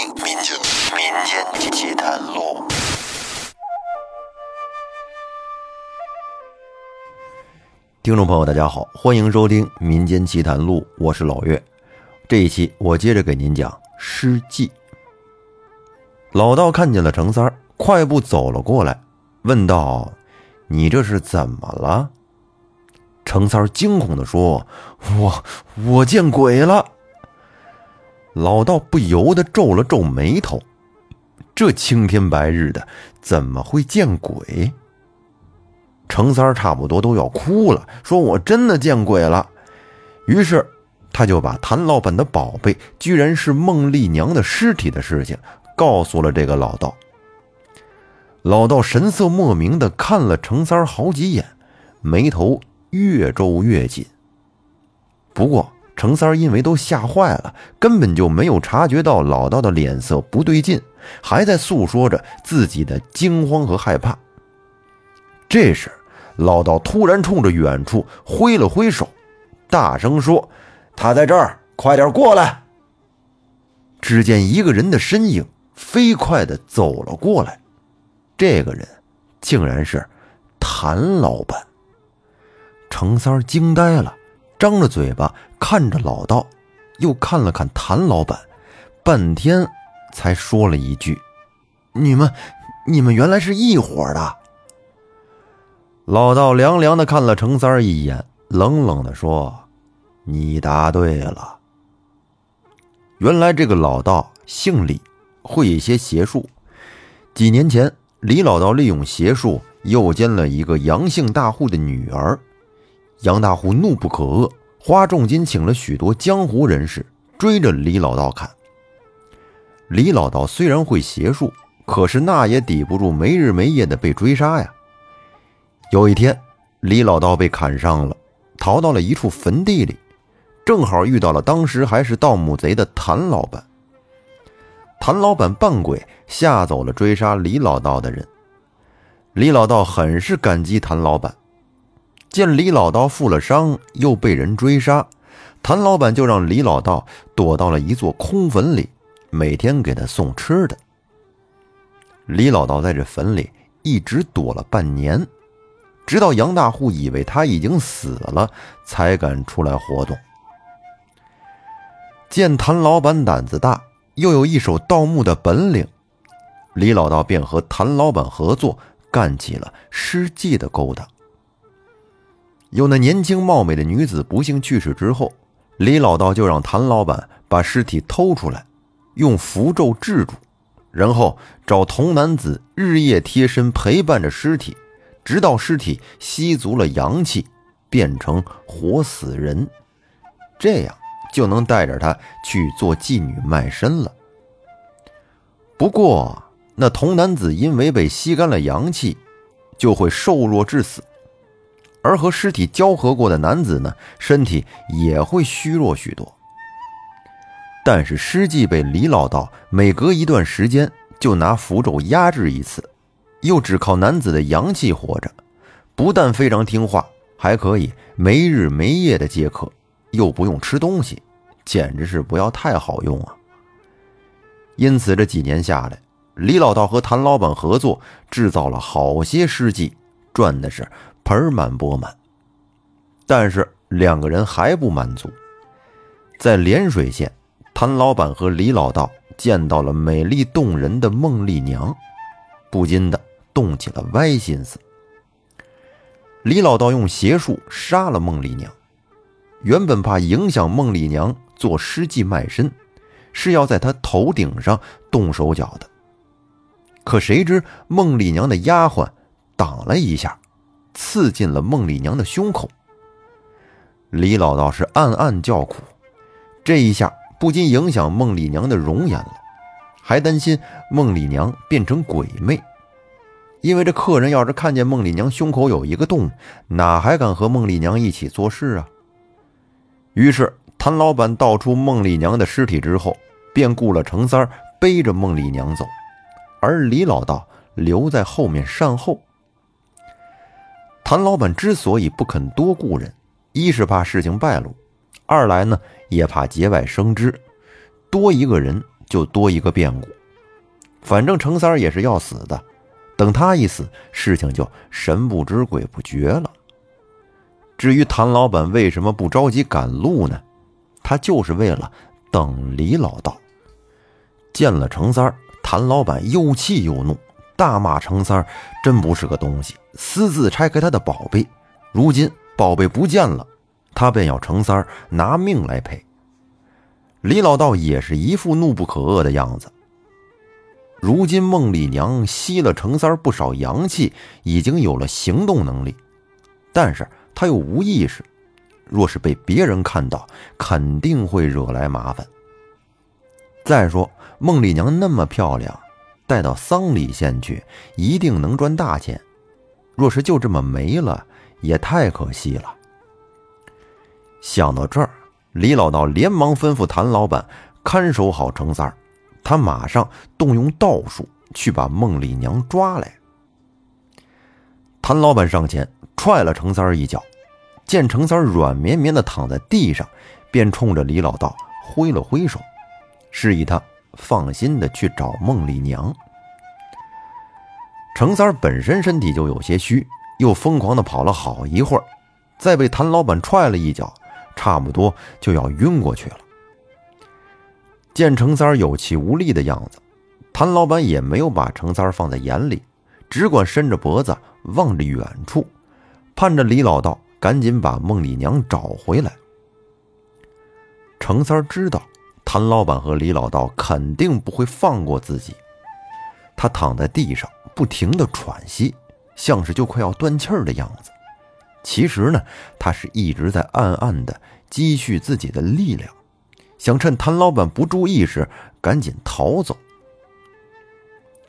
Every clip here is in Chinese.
民间民间奇谈录。听众朋友，大家好，欢迎收听《民间奇谈录》，我是老岳。这一期我接着给您讲《诗记》。老道看见了程三儿，快步走了过来，问道：“你这是怎么了？”程三儿惊恐地说：“我我见鬼了！”老道不由得皱了皱眉头，这青天白日的，怎么会见鬼？程三差不多都要哭了，说：“我真的见鬼了。”于是他就把谭老板的宝贝居然是孟丽娘的尸体的事情告诉了这个老道。老道神色莫名的看了程三好几眼，眉头越皱越紧。不过程三儿因为都吓坏了，根本就没有察觉到老道的脸色不对劲，还在诉说着自己的惊慌和害怕。这时，老道突然冲着远处挥了挥手，大声说：“他在这儿，快点过来！”只见一个人的身影飞快地走了过来，这个人竟然是谭老板。程三儿惊呆了，张着嘴巴看着老道，又看了看谭老板，半天才说了一句：“你们，你们原来是一伙的。”老道凉凉的看了程三一眼，冷冷的说：“你答对了。原来这个老道姓李，会一些邪术。几年前，李老道利用邪术诱奸了一个杨姓大户的女儿，杨大户怒不可遏，花重金请了许多江湖人士追着李老道砍。李老道虽然会邪术，可是那也抵不住没日没夜的被追杀呀。”有一天，李老道被砍伤了，逃到了一处坟地里，正好遇到了当时还是盗墓贼的谭老板。谭老板扮鬼吓走了追杀李老道的人。李老道很是感激谭老板，见李老道负了伤，又被人追杀，谭老板就让李老道躲到了一座空坟里，每天给他送吃的。李老道在这坟里一直躲了半年。直到杨大户以为他已经死了，才敢出来活动。见谭老板胆子大，又有一手盗墓的本领，李老道便和谭老板合作，干起了失迹的勾当。有那年轻貌美的女子不幸去世之后，李老道就让谭老板把尸体偷出来，用符咒制住，然后找童男子日夜贴身陪伴着尸体。直到尸体吸足了阳气，变成活死人，这样就能带着他去做妓女卖身了。不过，那童男子因为被吸干了阳气，就会瘦弱致死；而和尸体交合过的男子呢，身体也会虚弱许多。但是尸迹被李老道每隔一段时间就拿符咒压制一次。又只靠男子的阳气活着，不但非常听话，还可以没日没夜的接客，又不用吃东西，简直是不要太好用啊！因此这几年下来，李老道和谭老板合作，制造了好些尸迹，赚的是盆满钵满。但是两个人还不满足，在涟水县，谭老板和李老道见到了美丽动人的孟丽娘，不禁的。动起了歪心思。李老道用邪术杀了孟丽娘，原本怕影响孟丽娘做尸祭卖身，是要在她头顶上动手脚的。可谁知孟丽娘的丫鬟挡了一下，刺进了孟丽娘的胸口。李老道是暗暗叫苦，这一下不禁影响孟丽娘的容颜了，还担心孟丽娘变成鬼魅。因为这客人要是看见孟丽娘胸口有一个洞，哪还敢和孟丽娘一起做事啊？于是谭老板倒出孟丽娘的尸体之后，便雇了程三儿背着孟丽娘走，而李老道留在后面善后。谭老板之所以不肯多雇人，一是怕事情败露，二来呢也怕节外生枝，多一个人就多一个变故。反正程三儿也是要死的，等他一死，事情就神不知鬼不觉了。至于谭老板为什么不着急赶路呢？他就是为了等李老道。见了程三儿，谭老板又气又怒，大骂程三儿真不是个东西，私自拆开他的宝贝。如今宝贝不见了，他便要程三儿拿命来赔。李老道也是一副怒不可遏的样子。如今孟丽娘吸了程三儿不少阳气，已经有了行动能力，但是他又无意识，若是被别人看到，肯定会惹来麻烦。再说孟丽娘那么漂亮，带到桑里县去，一定能赚大钱。若是就这么没了，也太可惜了。想到这儿，李老道连忙吩咐谭老板看守好程三儿，他马上动用道术去把孟丽娘抓来。谭老板上前踹了程三儿一脚，见程三儿软绵绵的躺在地上，便冲着李老道挥了挥手，示意他放心的去找孟丽娘。程三儿本身身体就有些虚，又疯狂的跑了好一会儿，再被谭老板踹了一脚。差不多就要晕过去了。见程三儿有气无力的样子，谭老板也没有把程三儿放在眼里，只管伸着脖子望着远处，盼着李老道赶紧把孟丽娘找回来。程三儿知道谭老板和李老道肯定不会放过自己，他躺在地上不停的喘息，像是就快要断气儿的样子。其实呢，他是一直在暗暗的积蓄自己的力量，想趁谭老板不注意时赶紧逃走。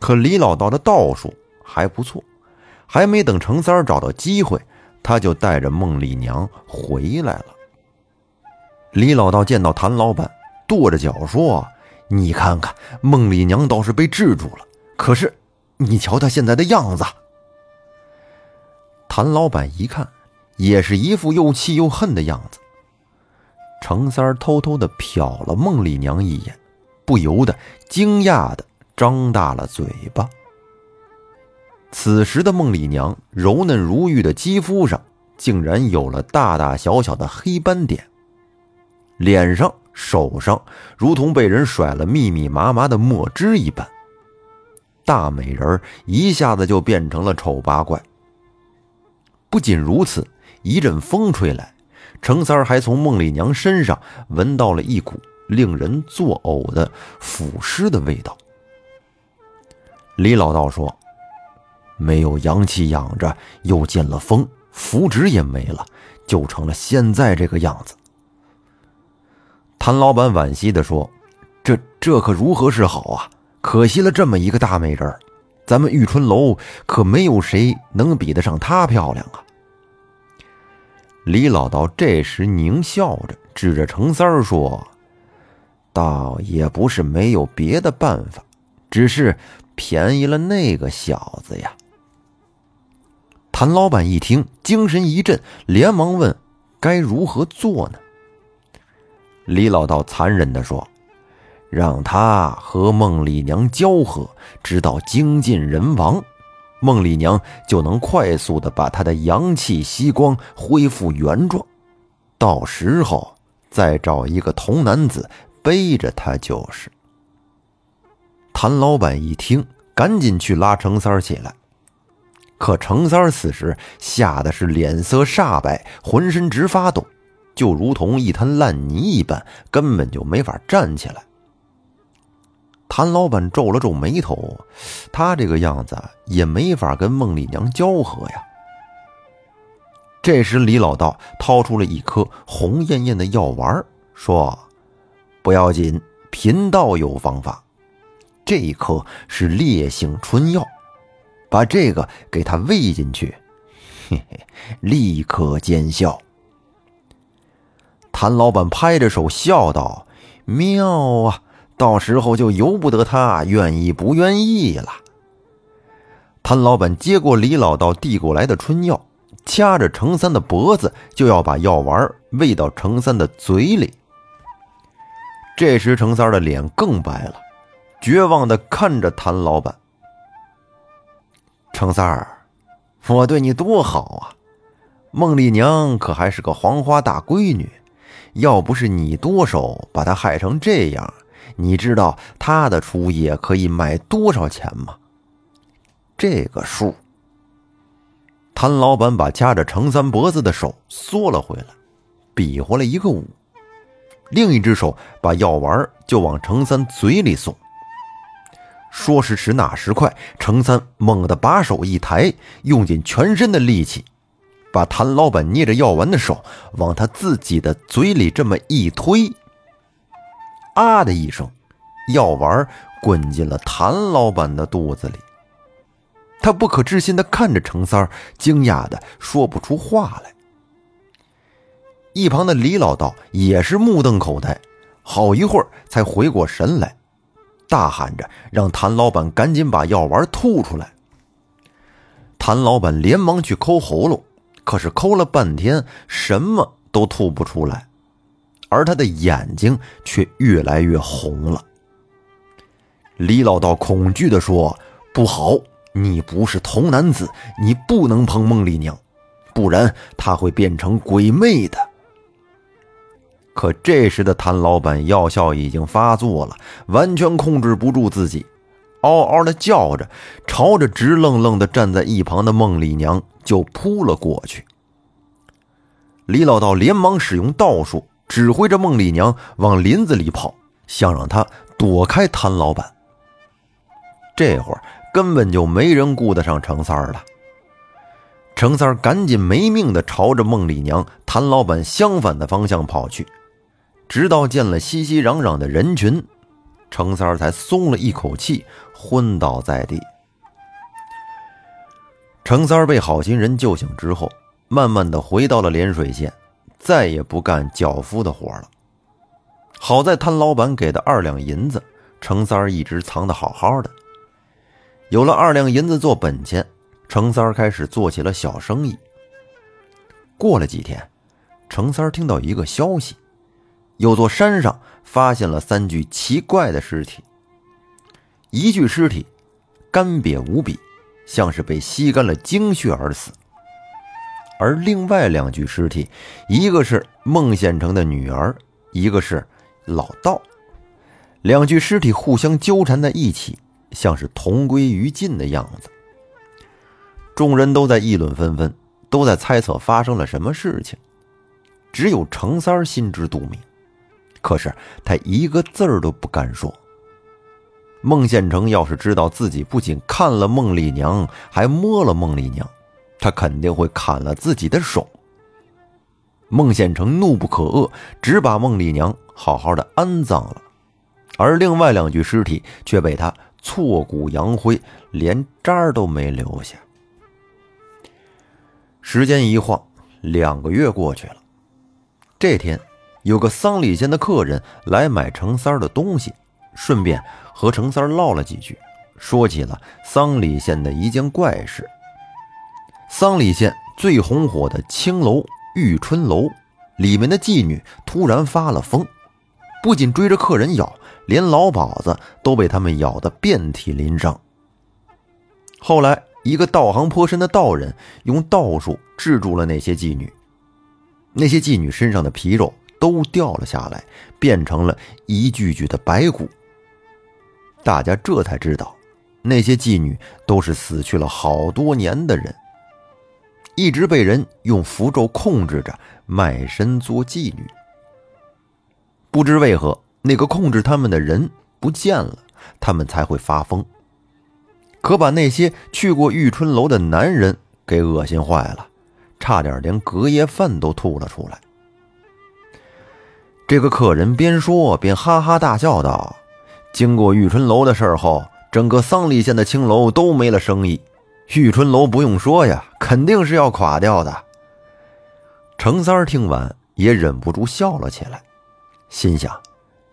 可李老道的道术还不错，还没等程三儿找到机会，他就带着孟丽娘回来了。李老道见到谭老板，跺着脚说：“你看看，孟丽娘倒是被制住了，可是你瞧她现在的样子。”谭老板一看。也是一副又气又恨的样子。程三儿偷偷的瞟了孟丽娘一眼，不由得惊讶的张大了嘴巴。此时的孟丽娘柔嫩如玉的肌肤上，竟然有了大大小小的黑斑点，脸上、手上如同被人甩了密密麻麻的墨汁一般，大美人一下子就变成了丑八怪。不仅如此。一阵风吹来，程三儿还从孟丽娘身上闻到了一股令人作呕的腐尸的味道。李老道说：“没有阳气养着，又见了风，符纸也没了，就成了现在这个样子。”谭老板惋惜地说：“这这可如何是好啊？可惜了这么一个大美人儿咱们玉春楼可没有谁能比得上她漂亮啊。”李老道这时狞笑着，指着程三儿说：“倒也不是没有别的办法，只是便宜了那个小子呀。”谭老板一听，精神一振，连忙问：“该如何做呢？”李老道残忍地说：“让他和孟丽娘交合，直到精尽人亡。”孟丽娘就能快速的把他的阳气吸光，恢复原状。到时候再找一个童男子背着他就是。谭老板一听，赶紧去拉程三儿起来。可程三儿此时吓得是脸色煞白，浑身直发抖，就如同一滩烂泥一般，根本就没法站起来。谭老板皱了皱眉头，他这个样子也没法跟孟丽娘交合呀。这时，李老道掏出了一颗红艳艳的药丸，说：“不要紧，贫道有方法。这一颗是烈性春药，把这个给他喂进去，嘿嘿，立刻见效。”谭老板拍着手笑道：“妙啊！”到时候就由不得他愿意不愿意了。谭老板接过李老道递过来的春药，掐着程三的脖子，就要把药丸喂到程三的嘴里。这时，程三的脸更白了，绝望的看着谭老板。程三，我对你多好啊！孟丽娘可还是个黄花大闺女，要不是你多手把他害成这样，你知道他的初夜可以卖多少钱吗？这个数。谭老板把掐着程三脖子的手缩了回来，比划了一个五，另一只手把药丸就往程三嘴里送。说时迟，那时快，程三猛地把手一抬，用尽全身的力气，把谭老板捏着药丸的手往他自己的嘴里这么一推，啊的一声，药丸滚进了谭老板的肚子里。他不可置信的看着程三，惊讶的说不出话来。一旁的李老道也是目瞪口呆，好一会儿才回过神来。大喊着让谭老板赶紧把药丸吐出来。谭老板连忙去抠喉咙，可是抠了半天，什么都吐不出来，而他的眼睛却越来越红了。李老道恐惧地说：“不好，你不是童男子，你不能碰孟丽娘，不然她会变成鬼魅的。”可这时的谭老板药效已经发作了，完全控制不住自己，嗷嗷的叫着，朝着直愣愣的站在一旁的孟丽娘就扑了过去。李老道连忙使用道术，指挥着孟丽娘往林子里跑，想让她躲开谭老板。这会儿根本就没人顾得上程三儿了。程三儿赶紧没命的朝着孟丽娘、谭老板相反的方向跑去。直到见了熙熙攘攘的人群，程三儿才松了一口气，昏倒在地。程三儿被好心人救醒之后，慢慢的回到了涟水县，再也不干脚夫的活了。好在摊老板给的二两银子，程三儿一直藏得好好的。有了二两银子做本钱，程三儿开始做起了小生意。过了几天，程三儿听到一个消息。有座山上发现了三具奇怪的尸体，一具尸体干瘪无比，像是被吸干了精血而死；而另外两具尸体，一个是孟县城的女儿，一个是老道，两具尸体互相纠缠在一起，像是同归于尽的样子。众人都在议论纷纷，都在猜测发生了什么事情，只有程三儿心知肚明。可是他一个字儿都不敢说。孟宪成要是知道自己不仅看了孟丽娘，还摸了孟丽娘，他肯定会砍了自己的手。孟宪成怒不可遏，只把孟丽娘好好的安葬了，而另外两具尸体却被他挫骨扬灰，连渣都没留下。时间一晃，两个月过去了。这天。有个桑里县的客人来买程三儿的东西，顺便和程三唠了几句，说起了桑里县的一件怪事。桑里县最红火的青楼玉春楼里面的妓女突然发了疯，不仅追着客人咬，连老鸨子都被他们咬得遍体鳞伤。后来，一个道行颇深的道人用道术制住了那些妓女，那些妓女身上的皮肉。都掉了下来，变成了一具具的白骨。大家这才知道，那些妓女都是死去了好多年的人，一直被人用符咒控制着，卖身做妓女。不知为何，那个控制他们的人不见了，他们才会发疯。可把那些去过玉春楼的男人给恶心坏了，差点连隔夜饭都吐了出来。这个客人边说边哈哈大笑道：“经过玉春楼的事儿后，整个桑里县的青楼都没了生意。玉春楼不用说呀，肯定是要垮掉的。”程三儿听完也忍不住笑了起来，心想：“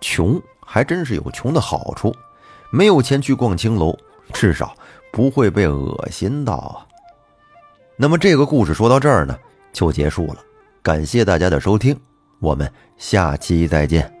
穷还真是有穷的好处，没有钱去逛青楼，至少不会被恶心到啊。”那么这个故事说到这儿呢，就结束了。感谢大家的收听。我们下期再见。